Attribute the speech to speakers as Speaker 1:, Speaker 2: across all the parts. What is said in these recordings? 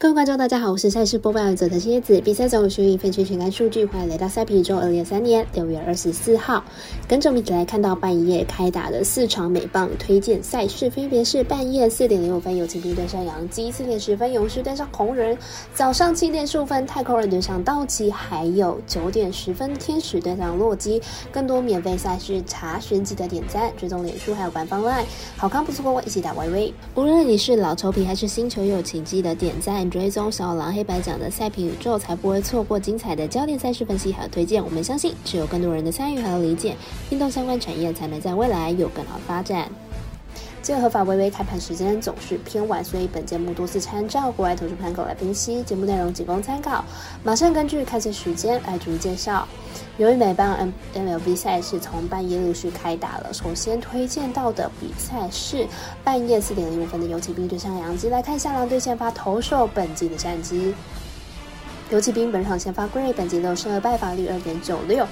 Speaker 1: 各位观众，大家好，我是赛事播报员泽的蝎子。比赛总序分区全看数据，欢迎来到赛皮宇宙二零二三年六月二十四号。跟着我们一起来看到半夜开打的四场美棒推荐赛事，分别是半夜四点零五分有骑兵对上杨基，四点十分勇士对上红人，早上七点十五分太空人对上道奇，还有九点十分天使对上洛基。更多免费赛事查询记得点赞、追踪脸书还有官方 LINE，好看不错过，一起打微微。无论你是老球皮还是新球友，请记得点赞。追踪小狼黑白奖的赛评宇宙，才不会错过精彩的焦点赛事分析和推荐。我们相信，只有更多人的参与和理解，运动相关产业才能在未来有更好发展。这合法微微开盘时间总是偏晚，所以本节目多次参照国外投资盘口来分析，节目内容仅供参考。马上根据开赛时间来逐一介绍。由于美邦 N MLB 赛事从半夜陆续开打了，首先推荐到的比赛是半夜四点零五分的游骑兵对上洋基。来看一下狼队先发投手本季的战绩。游骑兵本场先发 Gray，本季六胜二败，防率二点九六。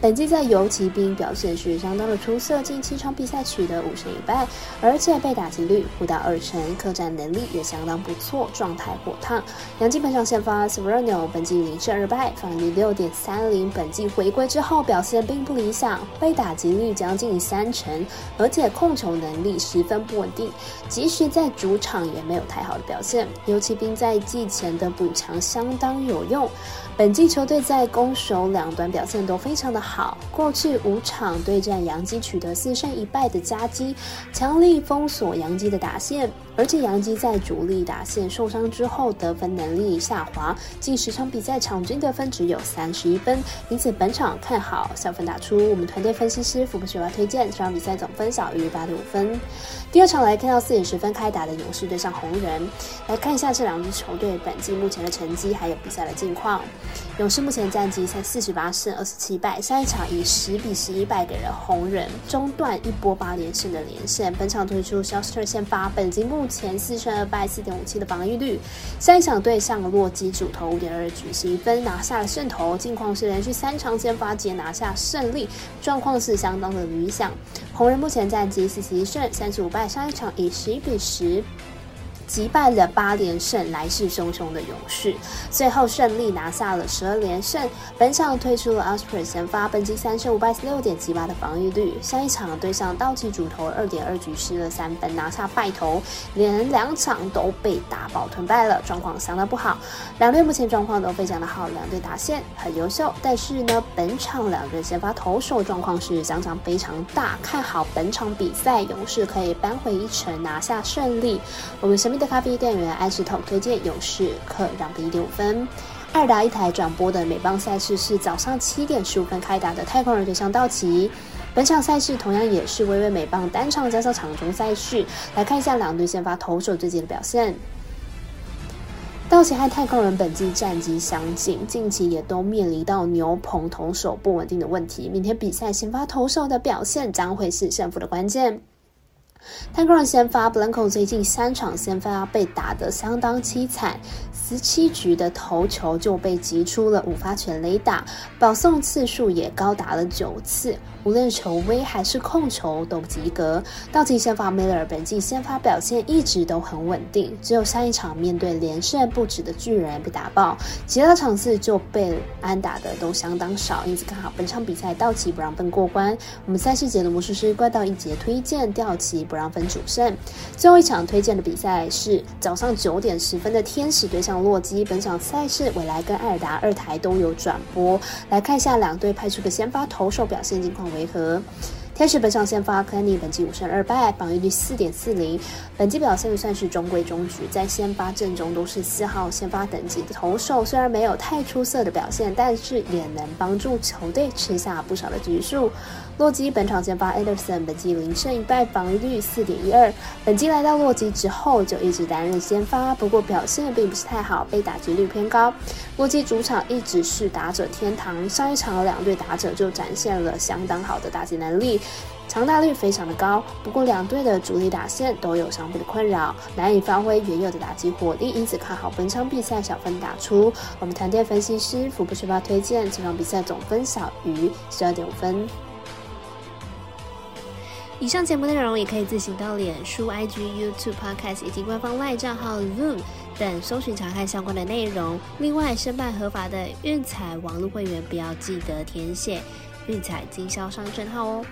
Speaker 1: 本季在游骑兵表现是相当的出色，近七场比赛取得五胜一败，而且被打击率不到二成，客战能力也相当不错，状态火烫。杨基本场先发 Severino，本季零胜二败，防率六点三零。本季回归之后表现并不理想，被打击率将近三成，而且控球能力十分不稳定，即使在主场也没有太好的表现。游骑兵在季前的补强相当有。用，本季球队在攻守两端表现都非常的好。过去五场对战杨基取得四胜一败的佳绩，强力封锁杨基的打线。而且杨基在主力打线受伤之后，得分能力下滑，近十场比赛场均得分只有三十一分。因此本场看好小分打出。我们团队分析师福布学华推荐这场比赛总分小于八点五分。第二场来看到四点十分开打的勇士对上红人，来看一下这两支球队本季目前的成绩还有比赛的近况。勇士目前战绩才四十八胜二十七败，上一场以十比十一败给了红人，中断一波八连胜的连胜。本场推出 Shelster 先发，本季目前四胜二败，四点五七的防御率。上一场对上洛基主投五点二局十一分，拿下了胜投。近况是连续三场先发皆拿下胜利，状况是相当的理想。红人目前战绩四十一胜三十五败，上一场以十一比十。击败了八连胜来势汹汹的勇士，最后胜利拿下了十二连胜。本场推出了 Osprey 先发，本季三胜五败六点七八的防御率。下一场对上道奇主投二点二局失了三分，拿下败投，连两场都被打爆吞败了，状况相当不好。两队目前状况都非常的好，两队打线很优秀。但是呢，本场两队先发投手状况是相差非常大，看好本场比赛勇士可以扳回一城，拿下胜利。我们神秘。的咖啡店员爱吃桶推荐勇士客让分一点五分。二打一台转播的美棒赛事是早上七点十五分开打的太空人对上道奇。本场赛事同样也是微微美棒单场加上场中赛事。来看一下两队先发投手最近的表现。道奇和太空人本季战绩相近，近期也都面临到牛棚投手不稳定的问题。明天比赛先发投手的表现将会是胜负的关键。太空人先发 Blanco 最近三场先发被打得相当凄惨，十七局的投球就被击出了五发全垒打，保送次数也高达了九次。无论球威还是控球都不及格。道奇先发 Miller 本季先发表现一直都很稳定，只有上一场面对连胜不止的巨人被打爆，其他场次就被安打的都相当少。因此看好本场比赛道奇不让分过关。我们赛事节的魔术师怪盗一节推荐道奇不让分主胜。最后一场推荐的比赛是早上九点十分的天使对上洛基。本场赛事未来跟艾尔达二台都有转播，来看一下两队派出的先发投手表现情况。为何？天使本场先发 clanny 本季五胜二败，防御率四点四零，本季表现算是中规中矩，在先发阵中都是四号先发等级的投手，虽然没有太出色的表现，但是也能帮助球队吃下不少的局数。洛基本场先发 Anderson，本季零胜一败，防御率四点一二，本季来到洛基之后就一直担任先发，不过表现并不是太好，被打击率偏高。洛基主场一直是打者天堂，上一场两队打者就展现了相当好的打击能力。长打率非常的高，不过两队的主力打线都有伤病的困扰，难以发挥原有的打击火力，因此看好本场比赛小分打出。我们团队分析师福布学霸推荐这场比赛总分小于十二点五分。以上节目内容也可以自行到脸书、IG、YouTube、Podcast 以及官方 LINE 账号 Zoom。等搜寻查看相关的内容。另外，申办合法的运彩网络会员，不要记得填写运彩经销商证号哦。